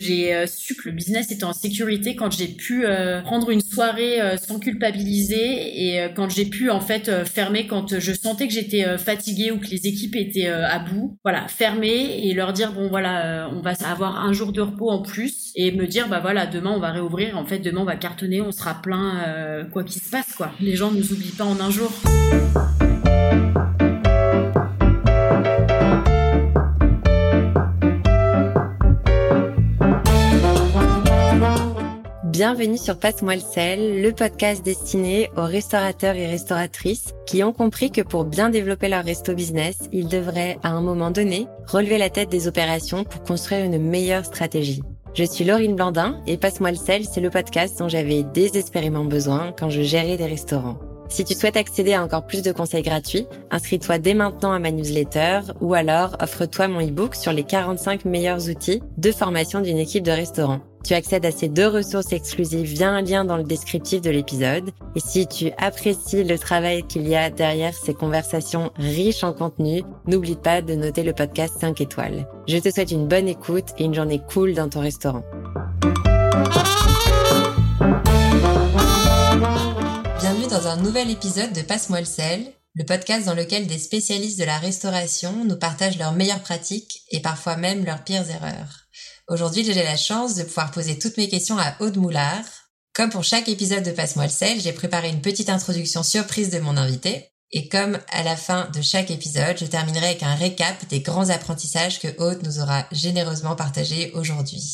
J'ai euh, su que le business était en sécurité quand j'ai pu euh, prendre une soirée euh, sans culpabiliser et quand j'ai pu en fait fermer quand je sentais que j'étais fatiguée ou que les équipes étaient à bout. Voilà, fermer et leur dire bon voilà, on va avoir un jour de repos en plus et me dire bah voilà, demain on va réouvrir. En fait, demain on va cartonner, on sera plein quoi qu'il se passe quoi. Les gens nous oublient pas en un jour. Bienvenue sur Passe-moi le sel, le podcast destiné aux restaurateurs et restauratrices qui ont compris que pour bien développer leur resto business, ils devraient, à un moment donné, relever la tête des opérations pour construire une meilleure stratégie. Je suis Laurine Blandin et Passe-moi le sel, c'est le podcast dont j'avais désespérément besoin quand je gérais des restaurants. Si tu souhaites accéder à encore plus de conseils gratuits, inscris-toi dès maintenant à ma newsletter ou alors offre-toi mon e-book sur les 45 meilleurs outils de formation d'une équipe de restaurant. Tu accèdes à ces deux ressources exclusives via un lien dans le descriptif de l'épisode. Et si tu apprécies le travail qu'il y a derrière ces conversations riches en contenu, n'oublie pas de noter le podcast 5 étoiles. Je te souhaite une bonne écoute et une journée cool dans ton restaurant. Dans un nouvel épisode de Passe-moi le sel, le podcast dans lequel des spécialistes de la restauration nous partagent leurs meilleures pratiques et parfois même leurs pires erreurs. Aujourd'hui, j'ai la chance de pouvoir poser toutes mes questions à Aude Moulard. Comme pour chaque épisode de Passe-moi le sel, j'ai préparé une petite introduction surprise de mon invité. Et comme à la fin de chaque épisode, je terminerai avec un récap des grands apprentissages que Aude nous aura généreusement partagés aujourd'hui.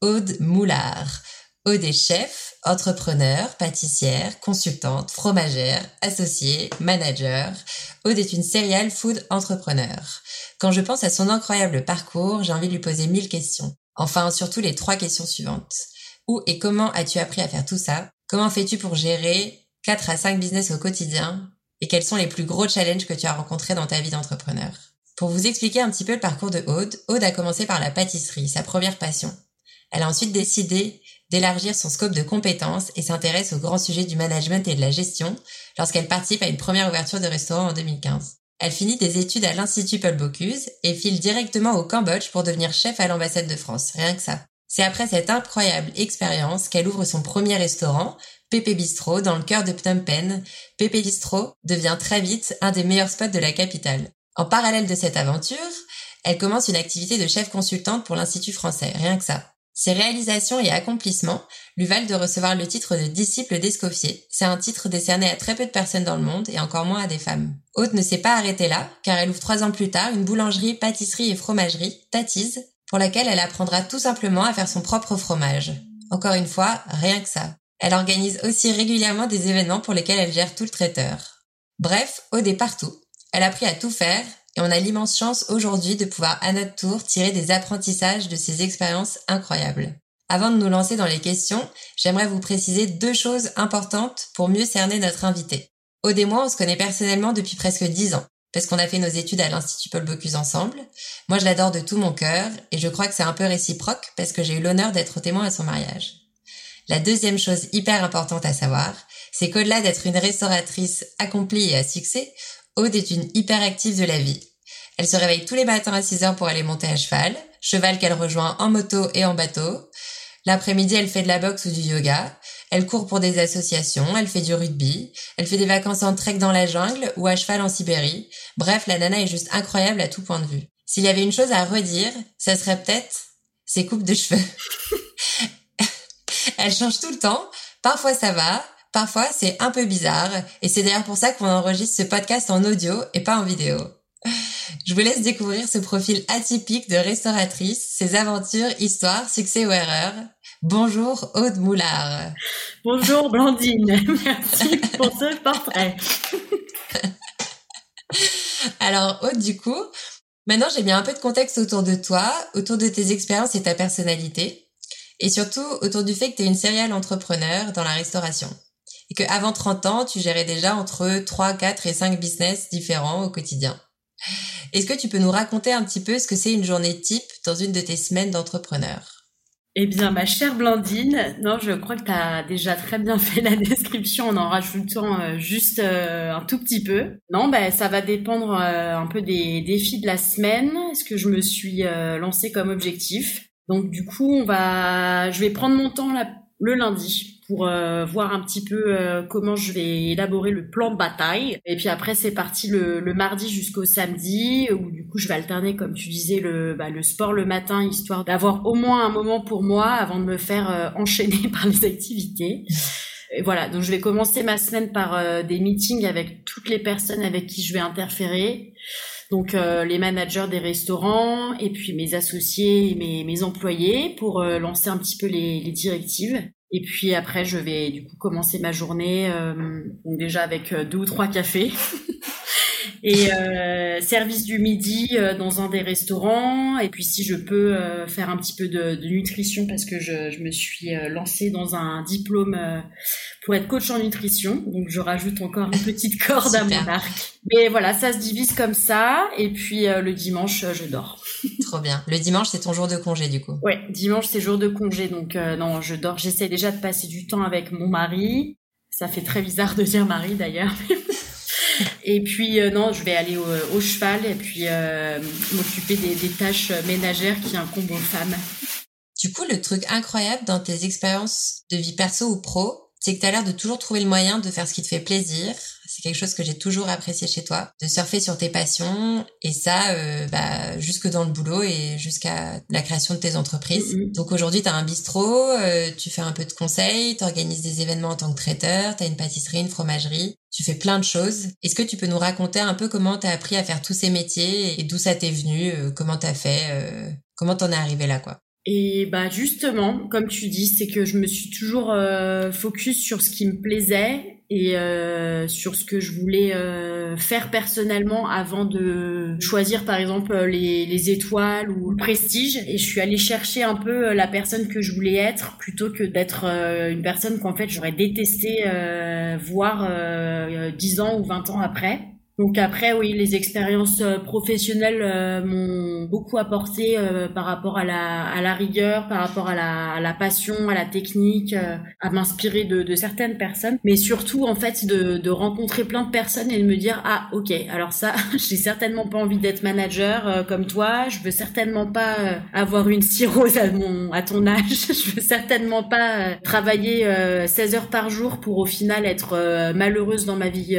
Aude Moulard. Est chef, entrepreneur, pâtissière, consultante, fromagère, associée, manager. Aude est une serial food entrepreneur. Quand je pense à son incroyable parcours, j'ai envie de lui poser mille questions. Enfin, surtout les trois questions suivantes. Où et comment as-tu appris à faire tout ça? Comment fais-tu pour gérer 4 à 5 business au quotidien? Et quels sont les plus gros challenges que tu as rencontrés dans ta vie d'entrepreneur? Pour vous expliquer un petit peu le parcours de Aude, Aude a commencé par la pâtisserie, sa première passion. Elle a ensuite décidé d'élargir son scope de compétences et s'intéresse au grand sujet du management et de la gestion lorsqu'elle participe à une première ouverture de restaurant en 2015. Elle finit des études à l'Institut Paul Bocuse et file directement au Cambodge pour devenir chef à l'ambassade de France, rien que ça. C'est après cette incroyable expérience qu'elle ouvre son premier restaurant, Pépé Bistro, dans le cœur de Phnom Penh. Pépé Bistro devient très vite un des meilleurs spots de la capitale. En parallèle de cette aventure, elle commence une activité de chef consultante pour l'Institut français, rien que ça. Ses réalisations et accomplissements lui valent de recevoir le titre de disciple d'Escoffier. C'est un titre décerné à très peu de personnes dans le monde et encore moins à des femmes. Aude ne s'est pas arrêtée là, car elle ouvre trois ans plus tard une boulangerie, pâtisserie et fromagerie, Tatise, pour laquelle elle apprendra tout simplement à faire son propre fromage. Encore une fois, rien que ça. Elle organise aussi régulièrement des événements pour lesquels elle gère tout le traiteur. Bref, Aude est partout. Elle a appris à tout faire et on a l'immense chance aujourd'hui de pouvoir à notre tour tirer des apprentissages de ces expériences incroyables. Avant de nous lancer dans les questions, j'aimerais vous préciser deux choses importantes pour mieux cerner notre invité. Aude et on se connaît personnellement depuis presque dix ans, parce qu'on a fait nos études à l'Institut Paul Bocuse ensemble. Moi, je l'adore de tout mon cœur, et je crois que c'est un peu réciproque, parce que j'ai eu l'honneur d'être témoin à son mariage. La deuxième chose hyper importante à savoir, c'est qu'au-delà d'être une restauratrice accomplie et à succès, Aude est une hyperactive de la vie. Elle se réveille tous les matins à 6 heures pour aller monter à cheval, cheval qu'elle rejoint en moto et en bateau. L'après-midi, elle fait de la boxe ou du yoga. Elle court pour des associations, elle fait du rugby, elle fait des vacances en trek dans la jungle ou à cheval en Sibérie. Bref, la nana est juste incroyable à tout point de vue. S'il y avait une chose à redire, ça serait peut-être ses coupes de cheveux. elle change tout le temps. Parfois ça va, Parfois, c'est un peu bizarre, et c'est d'ailleurs pour ça qu'on enregistre ce podcast en audio et pas en vidéo. Je vous laisse découvrir ce profil atypique de restauratrice, ses aventures, histoires, succès ou erreurs. Bonjour Aude Moulard. Bonjour Blandine, merci pour ce portrait. Alors Aude, du coup, maintenant j'ai mis un peu de contexte autour de toi, autour de tes expériences et ta personnalité, et surtout autour du fait que tu es une serial entrepreneur dans la restauration et qu'avant 30 ans, tu gérais déjà entre 3, 4 et 5 business différents au quotidien. Est-ce que tu peux nous raconter un petit peu ce que c'est une journée type dans une de tes semaines d'entrepreneur? Eh bien, ma chère Blandine, non, je crois que tu as déjà très bien fait la description en en rajoutant euh, juste euh, un tout petit peu. Non, ben ça va dépendre euh, un peu des défis de la semaine, ce que je me suis lancé comme objectif. Donc du coup, on va, je vais prendre mon temps le lundi pour euh, voir un petit peu euh, comment je vais élaborer le plan de bataille. Et puis après, c'est parti le, le mardi jusqu'au samedi, où du coup, je vais alterner, comme tu disais, le, bah, le sport le matin, histoire d'avoir au moins un moment pour moi avant de me faire euh, enchaîner par les activités. Et voilà, donc je vais commencer ma semaine par des meetings avec toutes les personnes avec qui je vais interférer. Donc les managers des restaurants et puis mes associés et mes, mes employés pour lancer un petit peu les, les directives. Et puis après, je vais du coup commencer ma journée, euh, déjà avec euh, deux ou trois cafés. et euh, service du midi euh, dans un des restaurants. Et puis si je peux euh, faire un petit peu de, de nutrition parce que je, je me suis lancée dans un diplôme pour être coach en nutrition. Donc je rajoute encore une petite corde à mon arc. Mais voilà, ça se divise comme ça. Et puis le dimanche, je dors. Trop bien. Le dimanche, c'est ton jour de congé, du coup. Ouais, dimanche, c'est jour de congé. Donc, euh, non, je dors. J'essaie déjà de passer du temps avec mon mari. Ça fait très bizarre de dire mari, d'ailleurs. et puis, euh, non, je vais aller au, cheval et puis euh, m'occuper des, des, tâches ménagères qui incombent aux femmes. Du coup, le truc incroyable dans tes expériences de vie perso ou pro, c'est que tu as l'air de toujours trouver le moyen de faire ce qui te fait plaisir. C'est quelque chose que j'ai toujours apprécié chez toi, de surfer sur tes passions et ça euh, bah, jusque dans le boulot et jusqu'à la création de tes entreprises. Mm-hmm. Donc aujourd'hui, tu as un bistrot, euh, tu fais un peu de conseils, tu organises des événements en tant que traiteur, tu as une pâtisserie, une fromagerie, tu fais plein de choses. Est-ce que tu peux nous raconter un peu comment tu as appris à faire tous ces métiers et d'où ça t'est venu, euh, comment tu as fait, euh, comment t'en es arrivé là quoi? Et bah justement, comme tu dis, c'est que je me suis toujours euh, focus sur ce qui me plaisait et euh, sur ce que je voulais euh, faire personnellement avant de choisir par exemple les, les, étoiles ou le prestige. Et je suis allée chercher un peu la personne que je voulais être plutôt que d'être une personne qu'en fait j'aurais détesté voir 10 ans ou 20 ans après. Donc après, oui, les expériences euh, professionnelles euh, m'ont beaucoup apporté euh, par rapport à la, à la rigueur, par rapport à la, à la passion, à la technique, à m'inspirer de, de, certaines personnes, mais surtout en fait de, de, rencontrer plein de personnes et de me dire ah ok, alors ça, j'ai certainement pas envie d'être manager comme toi, je veux certainement pas avoir une cirrhose à mon à ton âge, je veux certainement pas travailler 16 heures par jour pour au final être malheureuse dans ma vie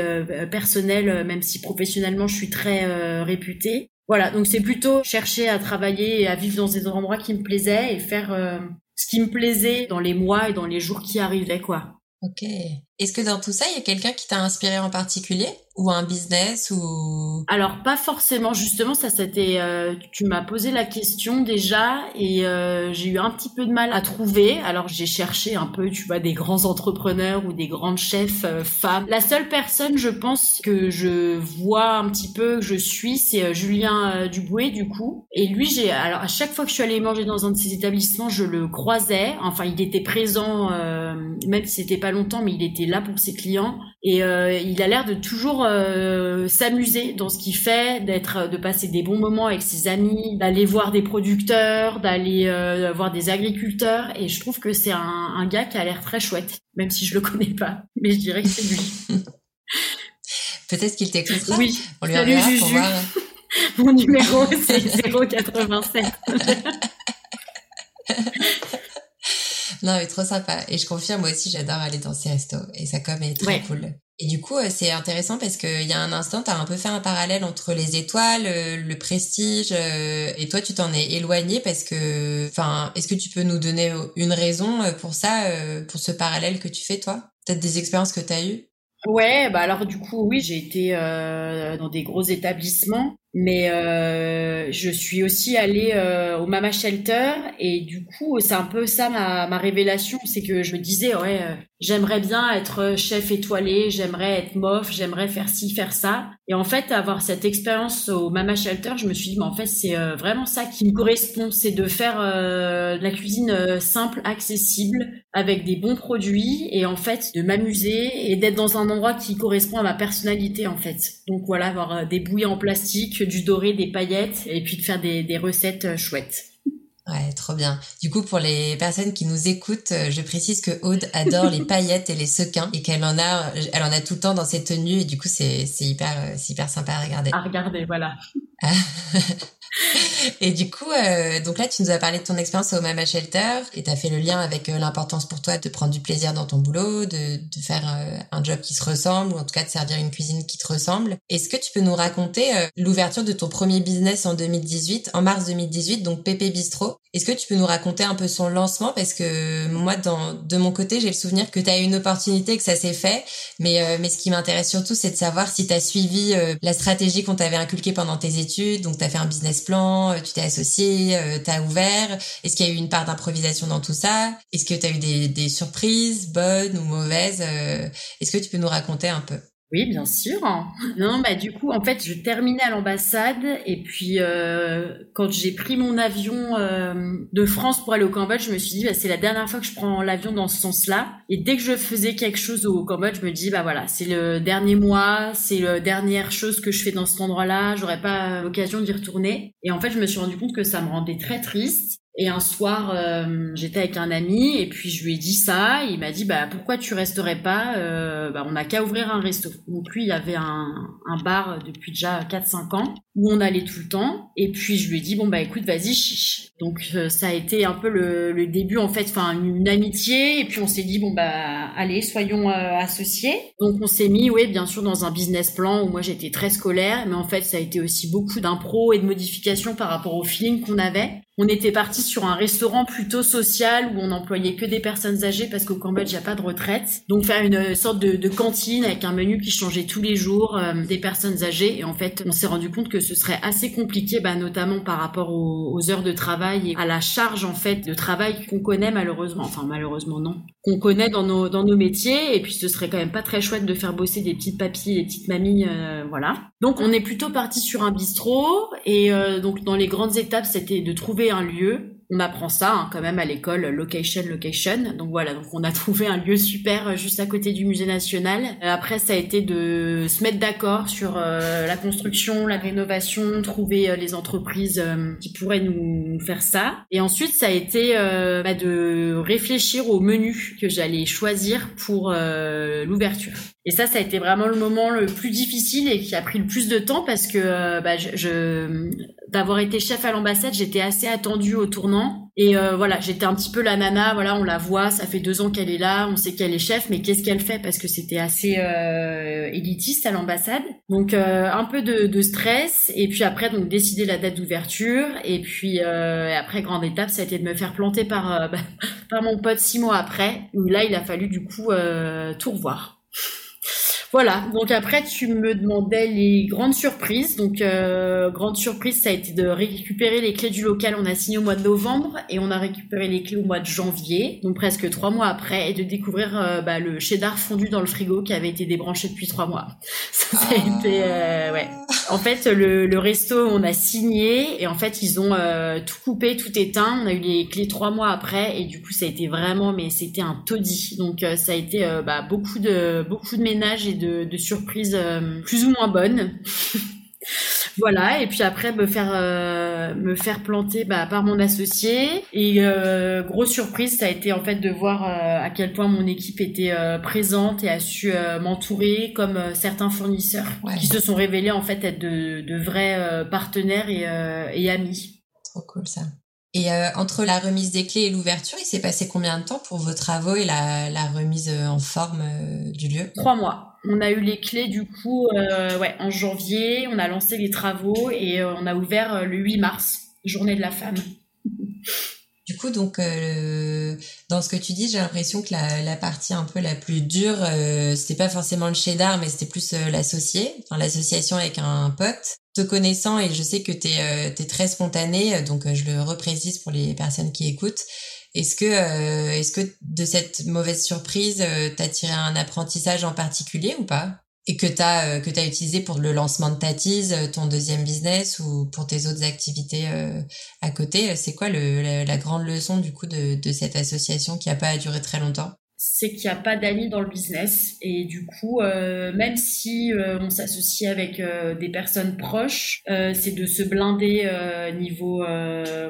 personnelle, même si professionnellement je suis très euh, réputée. Voilà, donc c'est plutôt chercher à travailler et à vivre dans des endroits qui me plaisaient et faire euh, ce qui me plaisait dans les mois et dans les jours qui arrivaient, quoi. Ok. Est-ce que dans tout ça, il y a quelqu'un qui t'a inspiré en particulier ou un business ou? Alors pas forcément justement ça c'était euh, tu m'as posé la question déjà et euh, j'ai eu un petit peu de mal à trouver. Alors j'ai cherché un peu tu vois des grands entrepreneurs ou des grandes chefs euh, femmes. La seule personne je pense que je vois un petit peu que je suis c'est Julien Duboué du coup et lui j'ai alors à chaque fois que je suis allée manger dans un de ses établissements, je le croisais, enfin il était présent même si c'était pas longtemps mais il était là pour ses clients et il a l'air de toujours euh, s'amuser dans ce qu'il fait, d'être, de passer des bons moments avec ses amis, d'aller voir des producteurs, d'aller euh, voir des agriculteurs. Et je trouve que c'est un, gars qui a l'air très chouette, même si je le connais pas. Mais je dirais que c'est lui. Peut-être qu'il t'écoutera. Oui. On lui Salut Juju. Mon numéro c'est 087. non, mais trop sympa. Et je confirme, moi aussi, j'adore aller dans ces restos. Et ça, comme, est très cool. Et du coup, euh, c'est intéressant parce qu'il y a un instant, tu as un peu fait un parallèle entre les étoiles, euh, le prestige, euh, et toi, tu t'en es éloigné parce que, enfin, est-ce que tu peux nous donner une raison pour ça, pour ce parallèle que tu fais, toi? Peut-être des expériences que tu as eues? Ouais, bah alors du coup, oui, j'ai été dans des gros établissements mais euh, je suis aussi allée euh, au Mama Shelter et du coup c'est un peu ça ma, ma révélation, c'est que je me disais ouais euh, j'aimerais bien être chef étoilé, j'aimerais être mof, j'aimerais faire ci faire ça et en fait avoir cette expérience au Mama Shelter, je me suis dit mais en fait c'est euh, vraiment ça qui me correspond, c'est de faire de la cuisine simple, accessible avec des bons produits et en fait de m'amuser et d'être dans un endroit qui correspond à ma personnalité en fait. Donc voilà avoir des bouillies en plastique du doré, des paillettes et puis de faire des, recettes euh, chouettes. Ouais, trop bien. Du coup, pour les personnes qui nous écoutent, euh, je précise que Aude adore les paillettes et les sequins et qu'elle en a, elle en a tout le temps dans ses tenues et du coup, c'est, hyper, euh, c'est hyper sympa à regarder. À regarder, voilà. et du coup, euh, donc là, tu nous as parlé de ton expérience au Mama Shelter et tu as fait le lien avec euh, l'importance pour toi de prendre du plaisir dans ton boulot, de, de faire euh, un job qui se ressemble ou en tout cas de servir une cuisine qui te ressemble. Est-ce que tu peux nous raconter l'ouverture de ton premier business en 2018, en mars 2018, donc Pépé Bistro Est-ce que tu peux nous raconter un peu son lancement? Parce que moi, dans, de mon côté, j'ai le souvenir que tu as eu une opportunité, que ça s'est fait. Mais, mais ce qui m'intéresse surtout, c'est de savoir si tu as suivi la stratégie qu'on t'avait inculquée pendant tes études donc tu as fait un business plan, euh, tu t'es associé, euh, tu as ouvert. Est-ce qu'il y a eu une part d'improvisation dans tout ça? Est-ce que tu as eu des, surprises, bonnes ou mauvaises? Euh, Est-ce que tu peux nous raconter un peu? Oui, bien sûr. Non, bah du coup, en fait, je terminais à l'ambassade et puis euh, quand j'ai pris mon avion euh, de France pour aller au Cambodge, je me suis dit bah, c'est la dernière fois que je prends l'avion dans ce sens-là. Et dès que je faisais quelque chose au Cambodge, je me dis bah voilà, c'est le dernier mois, c'est la dernière chose que je fais dans cet endroit-là. J'aurais pas l'occasion d'y retourner. Et en fait, je me suis rendu compte que ça me rendait très triste et un soir, euh, j'étais avec un ami et puis je lui ai dit ça. il m'a dit bah pourquoi tu resterais pas euh, bah, On n'a qu'à ouvrir un resto. Donc lui, il avait un, un bar depuis déjà 4-5 ans où on allait tout le temps. Et puis je lui ai dit bon bah écoute vas-y chiche. Donc euh, ça a été un peu le, le début en fait, enfin une, amitié. Et puis on s'est dit bon bah allez soyons euh, associés. Donc on s'est mis oui bien sûr dans un business plan où moi j'étais très scolaire, mais en fait ça a été aussi beaucoup d'impro et de modifications par rapport au feeling qu'on avait. On était parti sur un restaurant plutôt social où on n'employait que des personnes âgées parce qu'au Cambodge, il n'y a pas de retraite. Donc faire une sorte de, de, cantine avec un menu qui changeait tous les jours, euh, des personnes âgées. Et en fait, on s'est rendu compte que ce serait assez compliqué, bah, notamment par rapport aux, heures de travail et à la charge en fait de travail qu'on connaît malheureusement. Enfin malheureusement non, qu'on connaît dans nos dans nos métiers. Et puis ce serait quand même pas très chouette de faire bosser des petites papilles, des petites mamies, euh, voilà. Donc on est plutôt parti sur un bistrot et euh, donc dans les grandes étapes, c'était de trouver un lieu. On apprend ça hein, quand même à l'école, location, location. Donc voilà, donc on a trouvé un lieu super euh, juste à côté du musée national. Euh, après, ça a été de se mettre d'accord sur euh, la construction, la rénovation, trouver les entreprises qui pourraient nous faire ça. Et ensuite, ça a été bah, de réfléchir au menu que j'allais choisir pour l'ouverture. Et ça, ça a été vraiment le moment le plus difficile et qui a pris le plus de temps parce que bah, je, d'avoir été chef à l'ambassade, j'étais assez attendue au tournant. Et euh, voilà, j'étais un petit peu la nana. Voilà, on la voit, ça fait deux ans qu'elle est là, on sait qu'elle est chef, mais qu'est-ce qu'elle fait? Parce que c'était assez euh, élitiste à l'ambassade. Donc euh, un peu de, de, stress. Et puis après, donc décider la date d'ouverture. Et puis après, grande étape, ça a été de me faire planter par bah, par mon pote six mois après. Où là, il a fallu du coup tout revoir. Voilà, donc après tu me demandais les grandes surprises. Donc euh, grande surprise, ça a été de récupérer les clés du local. On a signé au mois de novembre et on a récupéré les clés au mois de janvier, donc presque trois mois après, et de découvrir euh, bah, le cheddar fondu dans le frigo qui avait été débranché depuis trois mois. Ça, a ah. été euh, ouais. En fait, le, le, resto, on a signé et en fait ils ont euh, tout coupé, tout éteint. On a eu les clés trois mois après et du coup ça a été vraiment, mais c'était un taudis. Donc ça a été bah, beaucoup de beaucoup de ménage et de de, surprises euh, plus ou moins bonnes. voilà et puis après me faire euh, me faire planter bah, par mon associé. Et euh, grosse surprise ça a été en fait de voir à quel point mon équipe était présente et a su m'entourer comme certains fournisseurs qui se sont révélés en fait être de, vrais partenaires et, et, amis. Trop cool ça. Et entre la remise des clés et l'ouverture, il s'est passé combien de temps pour vos travaux et la, la remise en forme du lieu? Trois mois. On a eu les clés du coup euh, ouais, en janvier, on a lancé les travaux et euh, on a ouvert euh, le 8 mars, journée de la femme. Du coup, donc, dans ce que tu dis, j'ai l'impression que la, partie un peu la plus dure, c'était pas forcément le cheddar, mais c'était plus l'associé, l'association avec un pote. Te connaissant, et je sais que tu es, très spontané, donc je le reprécise pour les personnes qui écoutent. Est-ce que, euh, est-ce que de cette mauvaise surprise, euh, tu as tiré un apprentissage en particulier ou pas? Et que tu as, euh, que as utilisé pour le lancement de Tatise, ton deuxième business ou pour tes autres activités à côté? C'est quoi le, la, grande leçon du coup de, de cette association qui a pas duré très longtemps? C'est qu'il n'y a pas d'amis dans le business. Et du coup euh, même si euh, on s'associe avec euh, des personnes proches c'est de se blinder niveau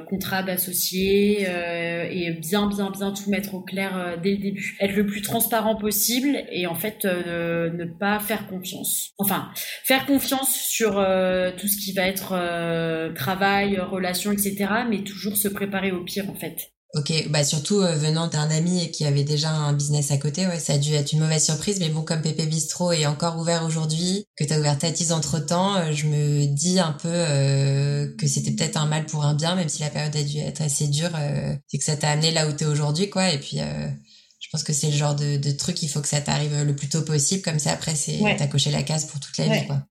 contrat d'associé et bien bien bien tout mettre au clair dès le début. Être le plus transparent possible et en fait ne pas faire confiance. Enfin faire confiance sur tout ce qui va être travail relation etc mais toujours se préparer au pire en fait Ok, bah surtout euh, venant d'un ami qui avait déjà un business à côté, ouais, ça a dû être une mauvaise surprise. Mais bon, comme Pépé Bistro est encore ouvert aujourd'hui, que tu as ouvert Tatis entre temps, euh, je me dis un peu euh, que c'était peut-être un mal pour un bien, même si la période a dû être assez dure. c'est que ça t'a amené là où tu es aujourd'hui, quoi. Et puis, je pense que c'est le genre de, de truc, il faut que ça t'arrive le plus tôt possible, comme ça après, c'est t'as coché la case pour toute la vie, quoi.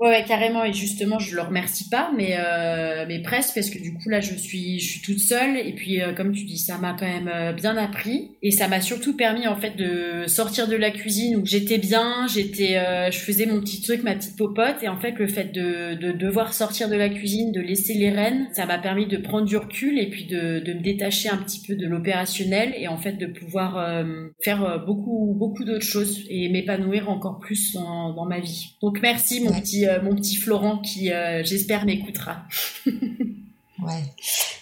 Ouais, carrément. Et justement, je le remercie pas, mais euh, mais presque parce que du coup là, je suis je suis toute seule. Et puis euh, comme tu dis, ça m'a quand même euh, bien appris et ça m'a surtout permis en fait de sortir de la cuisine où j'étais bien, j'étais, euh, je faisais mon petit truc, ma petite popote. Et en fait, le fait de, de devoir sortir de la cuisine, de laisser les rênes, ça m'a permis de prendre du recul et puis de de me détacher un petit peu de l'opérationnel et en fait de pouvoir faire beaucoup beaucoup d'autres choses et m'épanouir encore plus dans dans ma vie. Donc merci mon petit euh, mon petit Florent qui, euh, j'espère, m'écoutera.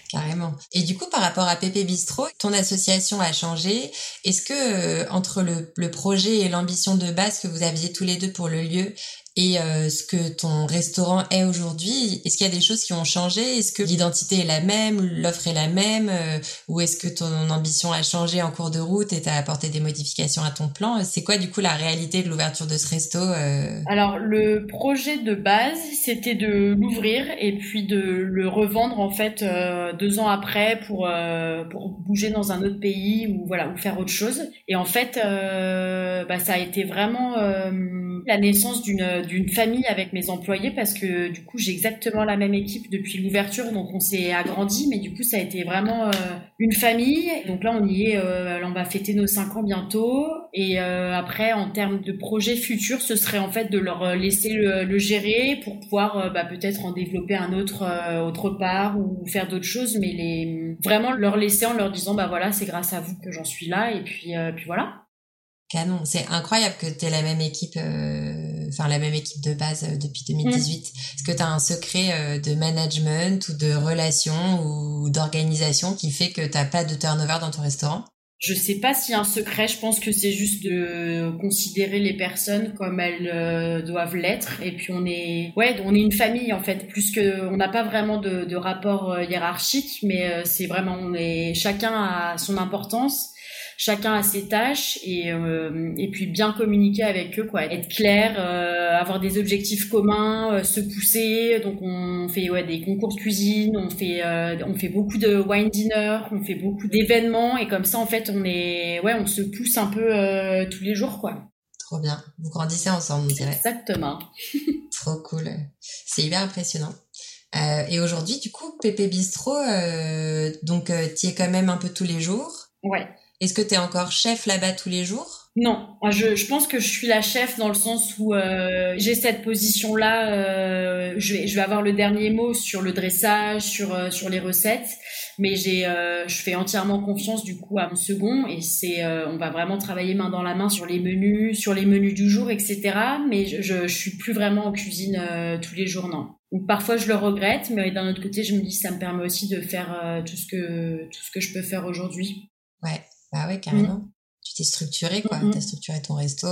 Carrément. Et du coup, par rapport à Pépé Bistro, ton association a changé. Est-ce que euh, entre le, projet et l'ambition de base que vous aviez tous les deux pour le lieu et euh, ce que ton restaurant est aujourd'hui, est-ce qu'il y a des choses qui ont changé? Est-ce que l'identité est la même, l'offre est la même euh, Ou est-ce que ton ambition a changé en cours de route et t'as apporté des modifications à ton plan? C'est quoi du coup la réalité de l'ouverture de ce resto? Alors le projet de base, c'était de l'ouvrir et puis de le revendre en fait ans après pour pour bouger dans un autre pays ou voilà ou faire autre chose. Et en fait, bah, ça a été vraiment la naissance d'une famille avec mes employés parce que du coup j'ai exactement la même équipe depuis l'ouverture donc on s'est agrandi mais du coup ça a été vraiment euh, une famille. Donc là on y est euh, on va fêter nos cinq ans bientôt. Et euh, après en termes de projets futurs ce serait en fait de leur laisser le, gérer pour pouvoir bah, peut-être en développer un autre autre part ou faire d'autres choses mais les vraiment leur laisser en leur disant bah voilà c'est grâce à vous que j'en suis là. Et puis puis voilà Canon, c'est incroyable que tu aies la même équipe, euh, enfin la même équipe de base euh, depuis 2018. Est-ce que tu as un secret euh, de management ou de relation ou d'organisation qui fait que t'as pas de turnover dans ton restaurant? Je sais pas s'il y a un secret. Je pense que c'est juste de considérer les personnes comme elles euh, doivent l'être. Et puis on est, ouais, on est une famille en fait. Plus que, on n'a pas vraiment de, de rapport euh, hiérarchique, mais euh, c'est vraiment, on est chacun a son importance chacun a ses tâches et euh, et puis bien communiquer avec eux quoi. Être clair euh, avoir des objectifs communs euh, se pousser. Donc on fait ouais des concours de cuisine on fait on fait beaucoup de wine dinner on fait beaucoup d'événements et comme ça en fait on est ouais on se pousse un peu tous les jours quoi. Trop bien. Vous grandissez ensemble on dirait. Exactement. Trop cool. C'est hyper impressionnant. Euh, et aujourd'hui, du coup, Pépé Bistro, euh, donc tu y es quand même un peu tous les jours. Ouais. Est-ce que tu es encore chef là-bas tous les jours? Non, je, je, pense que je suis la chef dans le sens où euh, j'ai cette position-là. Euh, je, vais, je vais avoir le dernier mot sur le dressage, sur, euh, sur les recettes, mais j'ai, euh, je fais entièrement confiance du coup à mon second et c'est, euh, on va vraiment travailler main dans la main sur les menus, sur les menus du jour, etc. Mais je, je, je suis plus vraiment en cuisine tous les jours, non. Donc parfois je le regrette, mais d'un autre côté je me dis ça me permet aussi de faire tout ce que tout ce que je peux faire aujourd'hui. Ouais. Bah ouais, carrément. Mm. Tu t'es structuré, quoi. Mm, mm. Tu as structuré ton resto.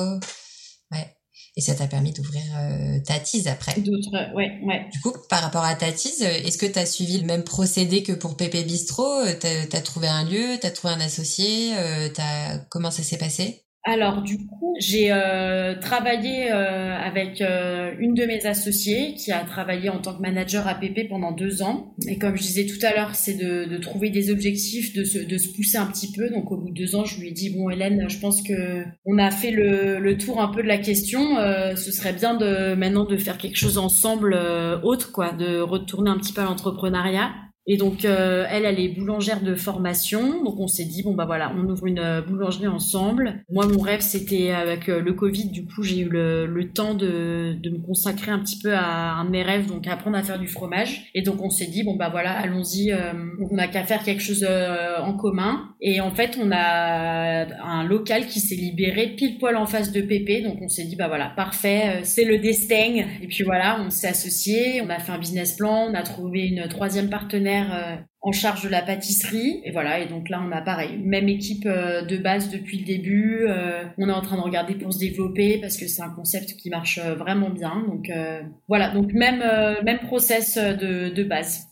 Ouais. Et ça t'a permis d'ouvrir euh, Tatise après. D'autres, ouais, ouais. Du coup, par rapport à Tatise, est-ce que tu as suivi le même procédé que pour Pépé Bistro Tu as, trouvé un lieu, tu as trouvé un associé? Euh, as... Comment ça s'est passé? Alors du coup, j'ai euh, travaillé euh, avec euh, une de mes associées qui a travaillé en tant que manager à PP pendant deux ans. Et comme je disais tout à l'heure, c'est de, de, trouver des objectifs, de se, de se pousser un petit peu. Donc au bout de deux ans, je lui ai dit bon Hélène, je pense que on a fait le, le tour un peu de la question. Euh, ce serait bien de maintenant de faire quelque chose ensemble autre, quoi, de retourner un petit peu à l'entrepreneuriat. Et donc euh, elle, elle est boulangère de formation. Donc on s'est dit bon bah voilà, on ouvre une euh, boulangerie ensemble. Moi mon rêve c'était avec euh, le Covid, du coup j'ai eu le, temps de, de me consacrer un petit peu à un de mes rêves, donc apprendre à faire du fromage. Et donc on s'est dit bon bah voilà, allons-y, on n'a qu'à faire quelque chose en commun. Et en fait on a un local qui s'est libéré pile poil en face de Pépé, donc on s'est dit bah voilà parfait, c'est le destin. Et puis voilà, on s'est associé, on a fait un business plan, on a trouvé une troisième partenaire euh, en charge de la pâtisserie. Et voilà, et donc là, on a pareil, même équipe euh, de base depuis le début. Euh, on est en train de regarder pour se développer parce que c'est un concept qui marche vraiment bien. Donc voilà, donc même, même process de, de base.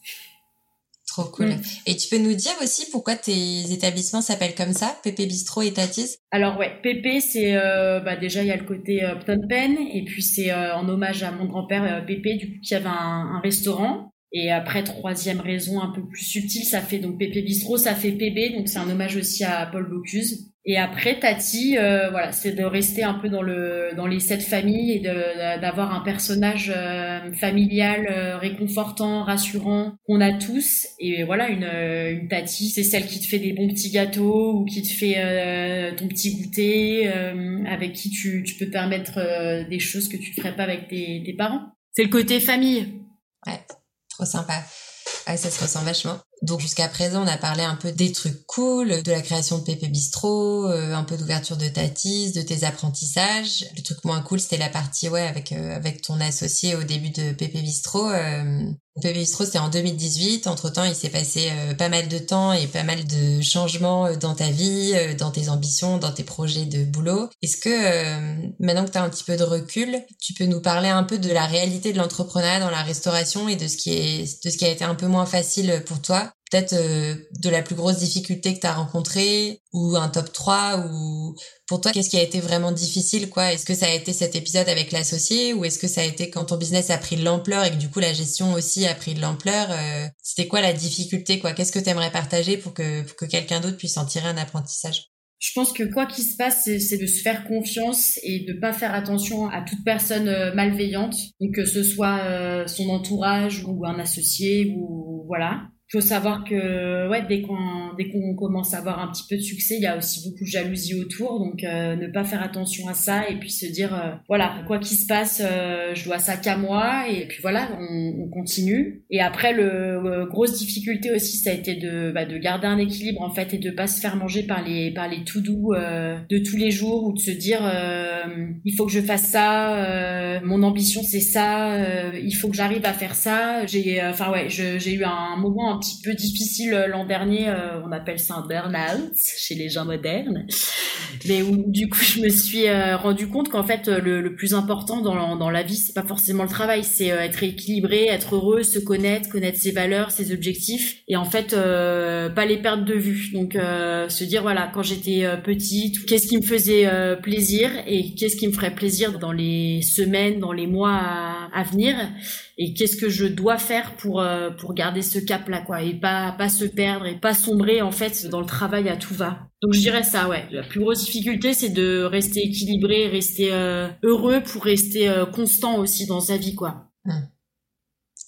Trop cool. Mm. Et tu peux nous dire aussi pourquoi tes établissements s'appellent comme ça, Pépé Bistro et Tatis? Alors ouais, Pépé, c'est bah déjà il y a le côté euh, Phnom Penh et puis c'est en hommage à mon grand-père Pépé du coup qui avait un, un restaurant et après, troisième raison un peu plus subtile, ça fait donc Pépé Bistro, ça fait PB, donc c'est un hommage aussi à Paul Bocuse. Et après, Tati, euh, voilà, c'est de rester un peu dans le dans les sept familles et d'avoir un personnage euh, familial euh, réconfortant, rassurant qu'on a tous. Et voilà, une, une Tati, c'est celle qui te fait des bons petits gâteaux ou qui te fait ton petit goûter, avec qui tu, tu peux te permettre des choses que tu ferais pas avec tes, tes parents. C'est le côté famille. Ouais. Sympa. Ça se ressent vachement. Donc jusqu'à présent, on a parlé un peu des trucs cool, de la création de Pépé Bistro, euh, un peu d'ouverture de Tatis, de tes apprentissages. Le truc moins cool, c'était la partie ouais avec euh, avec ton associé au début de Pépé Bistro. Euh, Pépé Bistro, c'était en 2018. Entre temps, il s'est passé pas mal de temps et pas mal de changements dans ta vie, dans tes ambitions, dans tes projets de boulot. Est-ce que maintenant que tu as un petit peu de recul, tu peux nous parler un peu de la réalité de l'entrepreneuriat dans la restauration et de ce qui est de ce qui a été un peu moins facile pour toi? Peut-être euh, de la plus grosse difficulté que tu as rencontrée ou un top 3 ou pour toi qu'est-ce qui a été vraiment difficile quoi? Est-ce que ça a été cet épisode avec l'associé ou est-ce que ça a été quand ton business a pris de l'ampleur et que du coup la gestion aussi a pris de l'ampleur euh, C'était quoi la difficulté quoi? Qu'est-ce que tu aimerais partager pour que pour que quelqu'un d'autre puisse en tirer un apprentissage? Je pense que quoi qu'il se passe, c'est de se faire confiance et de pas faire attention à toute personne euh, malveillante, donc que ce soit son entourage ou un associé ou voilà faut savoir que ouais, dès qu'on dès qu'on commence à avoir un petit peu de succès, il y a aussi beaucoup de jalousie autour, donc euh, ne pas faire attention à ça et puis se dire euh, voilà quoi qu'il se passe, euh, je dois ça qu'à moi et puis voilà on, on, continue. Et après le grosse difficulté aussi ça a été de bah, de garder un équilibre en fait et de pas se faire manger par les par les tout doux de tous les jours ou de se dire il faut que je fasse ça, mon ambition c'est ça, il faut que j'arrive à faire ça. J'ai enfin ouais j'ai eu un moment petit peu difficile euh, l'an dernier. Euh, on appelle ça un burn-out chez les gens modernes. Mais où, du coup, je me suis euh, rendu compte qu'en fait, le, plus important dans, dans la vie, c'est pas forcément le travail, c'est être équilibré, être heureux, se connaître, connaître ses valeurs, ses objectifs, et en fait, pas les perdre de vue. Donc, se dire voilà, quand j'étais petite, qu'est-ce qui me faisait plaisir et qu'est-ce qui me ferait plaisir dans les semaines, dans les mois à venir? Et qu'est-ce que je dois faire pour euh, pour garder ce cap là quoi et pas pas se perdre et pas sombrer en fait dans le travail à tout va. Donc je dirais ça ouais. La plus grosse difficulté c'est de rester équilibré, rester euh, heureux pour rester euh, constant aussi dans sa vie quoi. Mmh.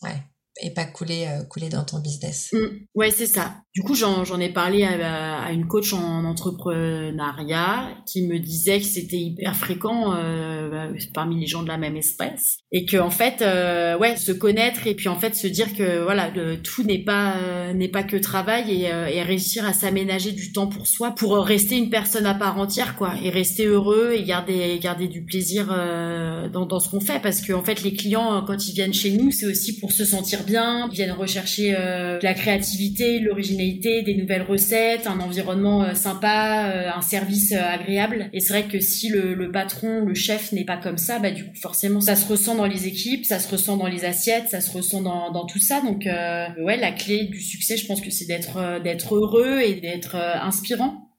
Ouais et pas couler couler dans ton business. Mmh. Ouais, c'est ça. Du coup, j'en ai parlé à, à, une coach en entrepreneuriat qui me disait que c'était hyper fréquent euh, parmi les gens de la même espèce et que en fait, euh, ouais, se connaître et puis en fait se dire que voilà, tout n'est pas euh, n'est pas que travail et, euh, et réussir à s'aménager du temps pour soi pour rester une personne à part entière quoi et rester heureux et garder garder du plaisir euh, dans, dans ce qu'on fait parce que en fait les clients quand ils viennent chez nous c'est aussi pour se sentir bien, viennent rechercher la créativité, l'originalité des nouvelles recettes, un environnement euh, sympa, euh, un service euh, agréable. Et c'est vrai que si le, patron, le chef n'est pas comme ça, bah du coup forcément ça se ressent dans les équipes, ça se ressent dans les assiettes, ça se ressent dans, dans tout ça. Donc ouais, la clé du succès, je pense que c'est d'être d'être heureux et d'être inspirant.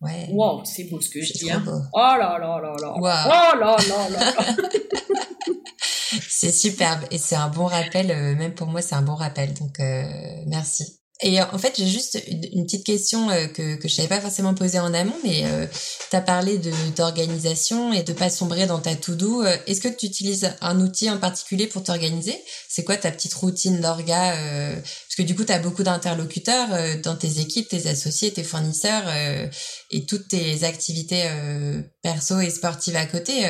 Ouais. Wow, c'est beau ce que je dis. Hein. Oh là là là là. Oh là là là. là. c'est superbe et c'est un bon rappel. même pour moi, c'est un bon rappel. Donc merci. Et euh, en fait, j'ai juste une, petite question euh, que, que je savais pas forcément poser en amont, mais euh, tu as parlé d'organisation et de pas sombrer dans ta to-do. Euh, est-ce que tu utilises un outil en particulier pour t'organiser? C'est quoi ta petite routine d'orga Parce que du coup, tu as beaucoup d'interlocuteurs dans tes équipes, tes associés, tes fournisseurs et toutes tes activités perso et sportives à côté.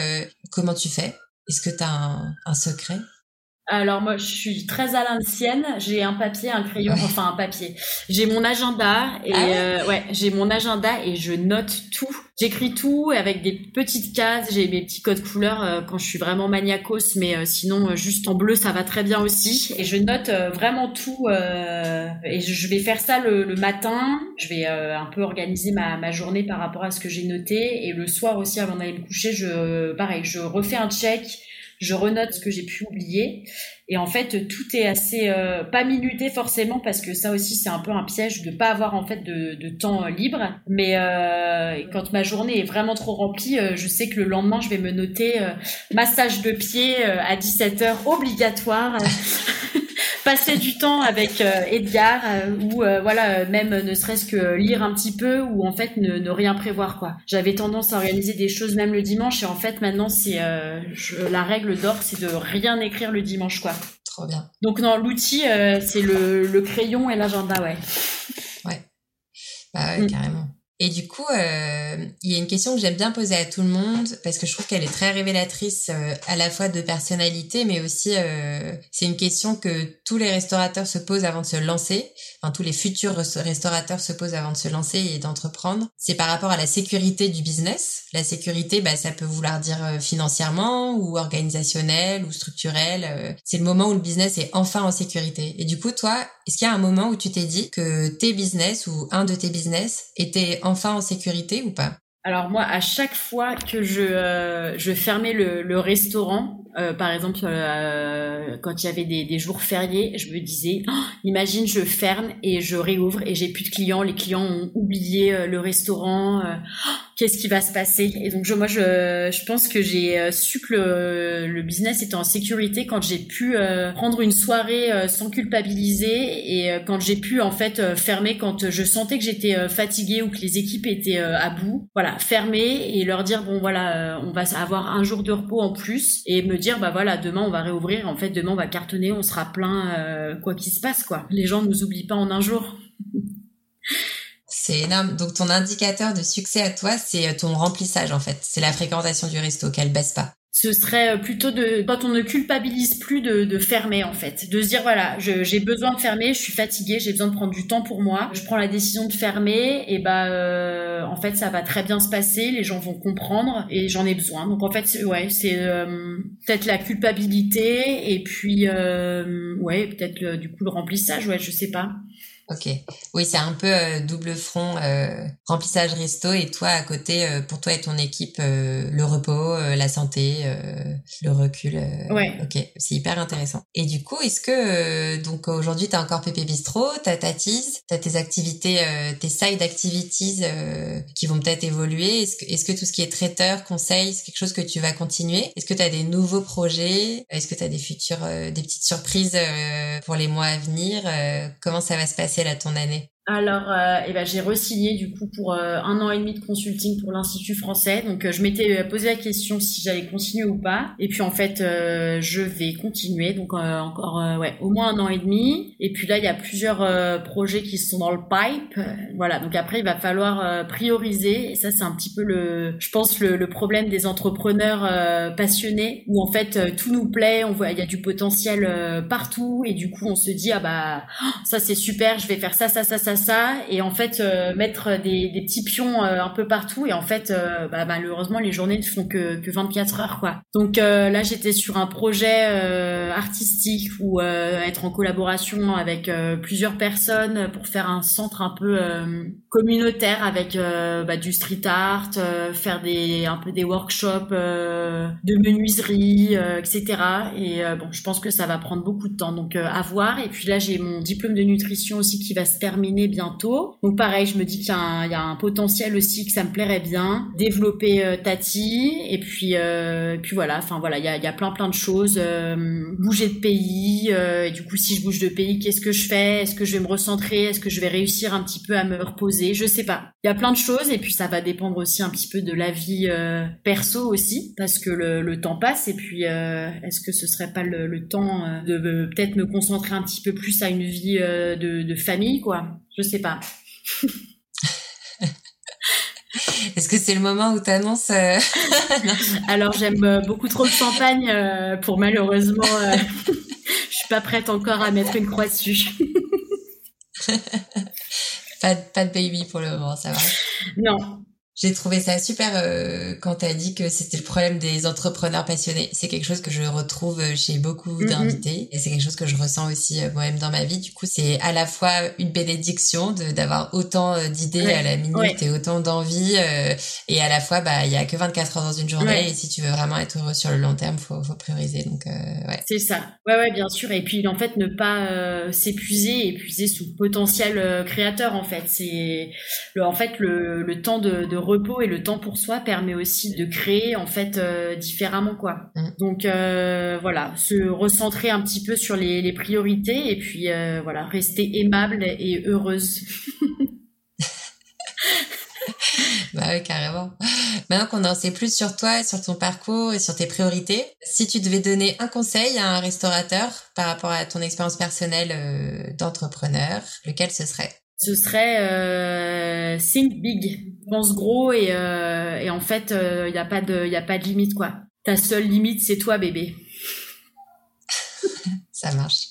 comment tu fais? Est-ce que tu as un, un secret? Alors moi, je suis très à l'ancienne. J'ai un papier, un crayon, enfin un papier. J'ai mon agenda et ah euh, ouais, j'ai mon agenda et je note tout. J'écris tout avec des petites cases. J'ai mes petits codes couleurs euh, quand je suis vraiment maniacos, mais euh, sinon juste en bleu ça va très bien aussi. Et je note vraiment tout et je vais faire ça le, matin. Je vais un peu organiser ma, ma journée par rapport à ce que j'ai noté et le soir aussi avant d'aller me coucher, je pareil, je refais un check je renote ce que j'ai pu oublier. Et en fait, tout est assez euh, pas minuté forcément parce que ça aussi c'est un peu un piège de pas avoir en fait de, de temps euh, libre. Mais euh, quand ma journée est vraiment trop remplie, euh, je sais que le lendemain je vais me noter massage de pied à 17 h obligatoire. passer du temps avec euh, Edgar euh, ou euh, voilà même ne serait-ce que lire un petit peu ou en fait ne, ne rien prévoir quoi. J'avais tendance à organiser des choses même le dimanche et en fait maintenant c'est la règle d'or c'est de rien écrire le dimanche quoi. Trop bien. Donc non l'outil c'est le, le, crayon et l'agenda ouais. Ouais. Bah ouais, mm. carrément. Et du coup, euh, il y a une question que j'aime bien poser à tout le monde parce que je trouve qu'elle est très révélatrice euh, à la fois de personnalité, mais aussi euh, c'est une question que tous les restaurateurs se posent avant de se lancer. Enfin, tous les futurs restaurateurs se posent avant de se lancer et d'entreprendre. C'est par rapport à la sécurité du business. La sécurité, bah, ça peut vouloir dire financièrement ou organisationnel ou structurel. c'est le moment où le business est enfin en sécurité. Et du coup, toi, est-ce qu'il y a un moment où tu t'es dit que tes business ou un de tes business était enfin en sécurité ou pas? Alors moi, à chaque fois que je, euh, fermais le restaurant, euh, par exemple euh, quand il y avait des, des, jours fériés, je me disais, oh, imagine je ferme et je réouvre et j'ai plus de clients, les clients ont oublié le restaurant, oh, qu'est-ce qui va se passer? Et donc je, moi je, je pense que j'ai su que le, le, business était en sécurité quand j'ai pu prendre une soirée sans culpabiliser et quand j'ai pu en fait fermer quand je sentais que j'étais fatiguée ou que les équipes étaient à bout. Voilà, fermer et leur dire bon voilà, euh, on va avoir un jour de repos en plus et me dire bah demain on va réouvrir. En fait, demain on va cartonner, on sera plein euh, quoi qu'il se passe quoi. Les gens ne nous oublient pas en un jour. C'est énorme. Donc ton indicateur de succès à toi, c'est euh, ton remplissage en fait. C'est la fréquentation du resto qu'elle baisse pas. Ce serait plutôt de quand on ne culpabilise plus de, de fermer en fait, de se dire voilà, j'ai besoin de fermer, je suis fatiguée, j'ai besoin de prendre du temps pour moi, je prends la décision de fermer et bah euh, en fait ça va très bien se passer, les gens vont comprendre et j'en ai besoin. Donc en fait ouais c'est euh, peut-être la culpabilité et puis euh, ouais peut-être du coup le remplissage ouais je sais pas. Ok. Oui, c'est un peu euh, double front, euh, remplissage resto et toi à côté, euh, pour toi et ton équipe, le repos, la santé, le recul. ouais. Ok, c'est hyper intéressant. Et du coup, est-ce que donc aujourd'hui tu as encore Pépé Bistro, t'as ta tease, t'as tes activités, tes side activities qui vont peut-être évoluer. Est-ce que, est-ce que tout ce qui est traiteur, conseil, c'est quelque chose que tu vas continuer? Est-ce que tu as des nouveaux projets? Est-ce que tu as des futurs, des petites surprises pour les mois à venir Comment ça va se passer? À ton année alors, euh, eh ben, j'ai resigné du coup pour euh, un an et demi de consulting pour l'Institut français. Donc, euh, je m'étais posé la question si j'allais continuer ou pas. Et puis, en fait, je vais continuer. Donc, encore, ouais, au moins un an et demi. Et puis là, il y a plusieurs projets qui sont dans le pipe. voilà. Donc après, il va falloir prioriser. Et ça, c'est un petit peu le, je pense, le, le problème des entrepreneurs passionnés où en fait tout nous plaît. On voit, il y a du potentiel partout. Et du coup, on se dit ah bah ça c'est super. Je vais faire ça, ça, ça, ça ça et en fait euh, mettre des, des, petits pions euh, un peu partout et en fait euh, bah, malheureusement les journées ne font que, que 24 heures quoi. Donc là j'étais sur un projet artistique ou être en collaboration avec plusieurs personnes pour faire un centre un peu communautaire avec bah, du street art, faire des un peu des workshops de menuiserie, etc. Et bon je pense que ça va prendre beaucoup de temps donc à voir et puis là j'ai mon diplôme de nutrition aussi qui va se terminer bientôt. Donc pareil, je me dis qu'il y, a un potentiel aussi que ça me plairait bien. Développer euh, Tati et puis euh, puis voilà. Enfin voilà, il y a, plein plein de choses. Euh, bouger de pays. et du coup, si je bouge de pays, qu'est-ce que je fais? Est-ce que je vais me recentrer? Est-ce que je vais réussir un petit peu à me reposer? Je sais pas. Il y a plein de choses et puis ça va dépendre aussi un petit peu de la vie perso aussi parce que le, temps passe et puis est-ce que ce serait pas le, temps de peut-être me concentrer un petit peu plus à une vie de, de famille quoi? Je sais pas. Est-ce que c'est le moment où tu annonces euh, Alors j'aime euh, beaucoup trop le champagne euh, pour malheureusement, je suis pas prête encore à mettre une croix dessus. Pas, pas de baby pour le moment, ça va. Non, j'ai trouvé ça super euh, quand tu as dit que c'était le problème des entrepreneurs passionnés. C'est quelque chose que je retrouve chez beaucoup d'invités et c'est quelque chose que je ressens aussi euh, moi-même dans ma vie. Du coup, c'est à la fois une bénédiction d'avoir autant euh, d'idées à la minute et autant d'envie et à la fois bah il y a que 24 heures dans une journée et si tu veux vraiment être heureux sur le long terme, faut faut prioriser. Donc ouais. C'est ça. Ouais ouais, bien sûr et puis en fait ne pas s'épuiser, épuiser son potentiel créateur en fait. C'est en fait le, le temps de, de repos et le temps pour soi permet aussi de créer en fait euh, différemment quoi. Mm. Donc euh, voilà, se recentrer un petit peu sur les, les priorités et puis euh, voilà, rester aimable et heureuse. bah oui, carrément. Maintenant qu'on en sait plus sur toi, sur ton parcours et sur tes priorités, si tu devais donner un conseil à un restaurateur par rapport à ton expérience personnelle d'entrepreneur, lequel ce serait? Ce serait euh, think big, pense gros et, euh, et en fait il euh, n'y a pas de il a pas de limite quoi. Ta seule limite c'est toi bébé. Ça marche.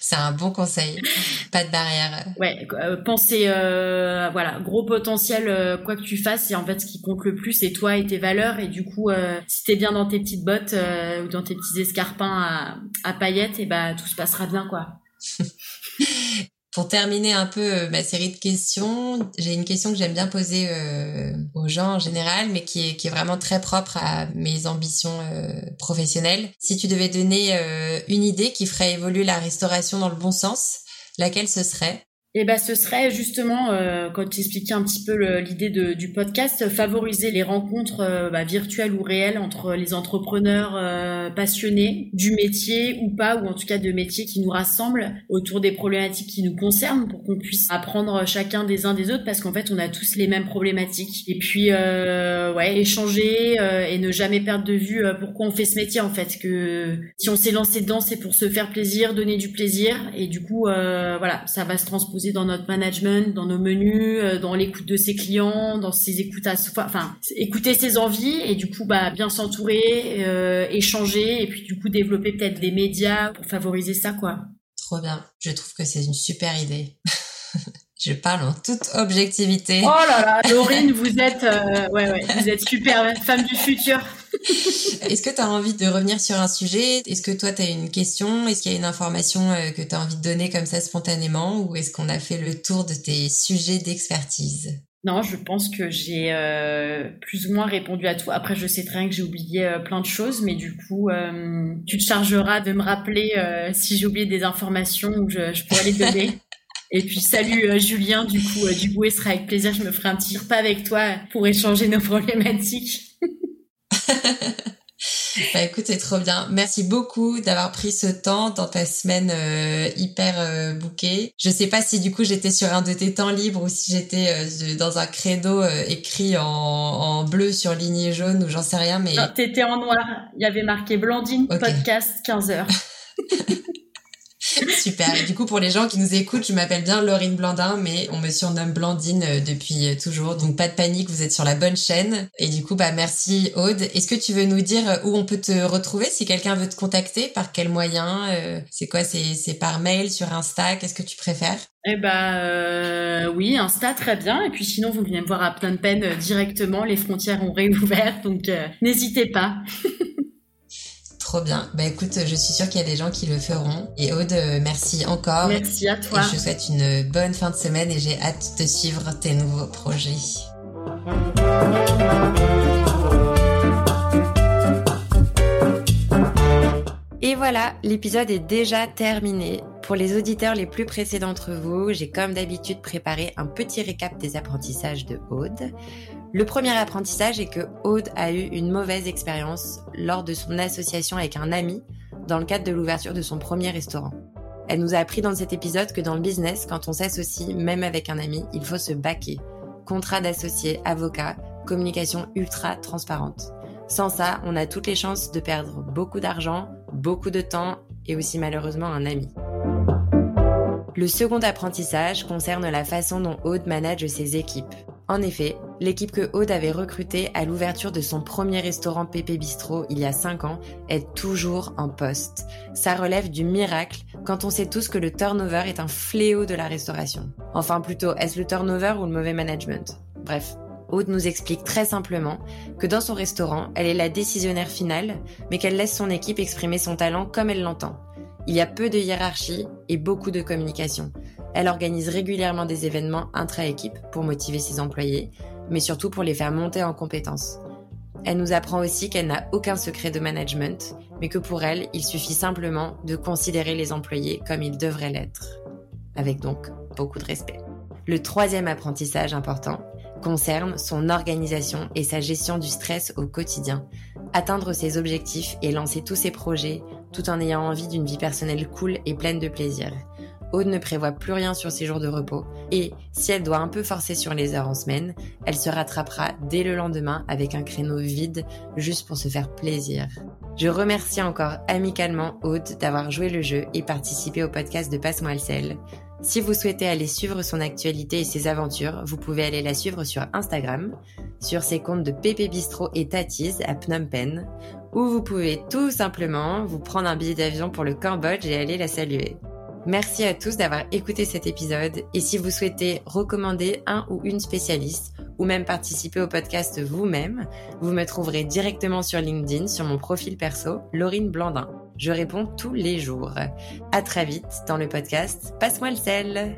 C'est un bon conseil. Pas de barrière. Ouais, euh, penser euh, voilà, gros potentiel quoi que tu fasses et en fait ce qui compte le plus c'est toi et tes valeurs et du coup si t'es bien dans tes petites bottes ou dans tes petits escarpins à, à paillettes et bah tout se passera bien quoi. Pour terminer un peu euh, ma série de questions, j'ai une question que j'aime bien poser euh, aux gens en général, mais qui est, vraiment très propre à mes ambitions euh, professionnelles. Si tu devais donner une idée qui ferait évoluer la restauration dans le bon sens, laquelle ce serait? Eh ben, ce serait justement, euh, quand tu expliquais un petit peu l'idée du podcast, favoriser les rencontres euh, bah, virtuelles ou réelles entre les entrepreneurs euh, passionnés du métier ou pas, ou en tout cas de métiers qui nous rassemblent autour des problématiques qui nous concernent, pour qu'on puisse apprendre chacun des uns des autres, parce qu'en fait, on a tous les mêmes problématiques. Et puis, ouais, échanger et ne jamais perdre de vue pourquoi on fait ce métier, en fait. Que si on s'est lancé dedans, c'est pour se faire plaisir, donner du plaisir, et du coup, voilà, ça va se transposer proposer dans notre management, dans nos menus, euh, dans l'écoute de ses clients, dans ses écoutes à, enfin, écouter ses envies et du coup, bah, bien s'entourer, euh, échanger et puis du coup développer peut-être des médias pour favoriser ça, quoi. Trop bien. Je trouve que c'est une super idée. Je parle en toute objectivité. Oh là là, Laurine, vous êtes, euh, ouais, ouais, vous êtes super, femme du futur. Est-ce que tu as envie de revenir sur un sujet? Est-ce que toi, tu as une question? Est-ce qu'il y a une information euh, que tu as envie de donner comme ça spontanément? Ou est-ce qu'on a fait le tour de tes sujets d'expertise? Non, je pense que j'ai euh, plus ou moins répondu à tout. Après, je sais très bien que j'ai oublié euh, plein de choses, mais du coup, euh, tu te chargeras de me rappeler si j'ai oublié des informations ou je, je pourrais les donner. Et puis salut Julien, du coup, du coup, sera avec plaisir. Je me ferai un petit repas avec toi pour échanger nos problématiques. Bah écoute, c'est trop bien. Merci beaucoup d'avoir pris ce temps dans ta semaine euh, hyper euh, bouquée. Je sais pas si du coup j'étais sur un de tes temps libres ou si j'étais euh, dans un credo euh, écrit en, en, bleu sur lignée jaune ou j'en sais rien, mais... Non, t'étais en noir. Il y avait marqué Blandine Podcast 15 heures. Super. Et du coup, pour les gens qui nous écoutent, je m'appelle bien Laurine Blandin, mais on me surnomme Blandine euh, depuis euh, toujours. Donc pas de panique, vous êtes sur la bonne chaîne. Et du coup, bah merci Aude. Est-ce que tu veux nous dire euh, où on peut te retrouver si quelqu'un veut te contacter? Par quel moyen C'est quoi? C'est par mail, sur Insta? Qu'est-ce que tu préfères? Eh ben oui, Insta très bien. Et puis sinon, vous venez me voir à plein de peine directement. Les frontières ont réouvert, donc n'hésitez pas. Trop bien. Bah écoute, je suis sûre qu'il y a des gens qui le feront. Et Aude, merci encore. Merci à toi. Et je te souhaite une bonne fin de semaine et j'ai hâte de suivre tes nouveaux projets. Et voilà, l'épisode est déjà terminé. Pour les auditeurs les plus pressés d'entre vous, j'ai comme d'habitude préparé un petit récap des apprentissages de Aude. Le premier apprentissage est que Aude a eu une mauvaise expérience lors de son association avec un ami dans le cadre de l'ouverture de son premier restaurant. Elle nous a appris dans cet épisode que dans le business, quand on s'associe, même avec un ami, il faut se baquer. Contrat d'associé, avocat, communication ultra transparente. Sans ça, on a toutes les chances de perdre beaucoup d'argent, beaucoup de temps et aussi malheureusement un ami. Le second apprentissage concerne la façon dont Aude manage ses équipes. En effet, l'équipe que Aude avait recrutée à l'ouverture de son premier restaurant Pépé Bistrot il y a 5 ans est toujours en poste. Ça relève du miracle quand on sait tous que le turnover est un fléau de la restauration. Enfin plutôt, est-ce le turnover ou le mauvais management? Bref, Aude nous explique très simplement que dans son restaurant, elle est la décisionnaire finale, mais qu'elle laisse son équipe exprimer son talent comme elle l'entend. Il y a peu de hiérarchie et beaucoup de communication. Elle organise régulièrement des événements intra-équipe pour motiver ses employés, mais surtout pour les faire monter en compétences. Elle nous apprend aussi qu'elle n'a aucun secret de management, mais que pour elle, il suffit simplement de considérer les employés comme ils devraient l'être. Avec donc beaucoup de respect. Le troisième apprentissage important concerne son organisation et sa gestion du stress au quotidien. Atteindre ses objectifs et lancer tous ses projets tout en ayant envie d'une vie personnelle cool et pleine de plaisir. Aude ne prévoit plus rien sur ses jours de repos et, si elle doit un peu forcer sur les heures en semaine, elle se rattrapera dès le lendemain avec un créneau vide juste pour se faire plaisir. Je remercie encore amicalement Aude d'avoir joué le jeu et participé au podcast de Passe-moi le sel. Si vous souhaitez aller suivre son actualité et ses aventures, vous pouvez aller la suivre sur Instagram, sur ses comptes de Pépé Bistro et Tatis à Phnom Penh, ou vous pouvez tout simplement vous prendre un billet d'avion pour le Cambodge et aller la saluer. Merci à tous d'avoir écouté cet épisode et si vous souhaitez recommander un ou une spécialiste ou même participer au podcast vous-même, vous me trouverez directement sur LinkedIn sur mon profil perso, Laurine Blandin. Je réponds tous les jours. À très vite dans le podcast Passe-moi le sel.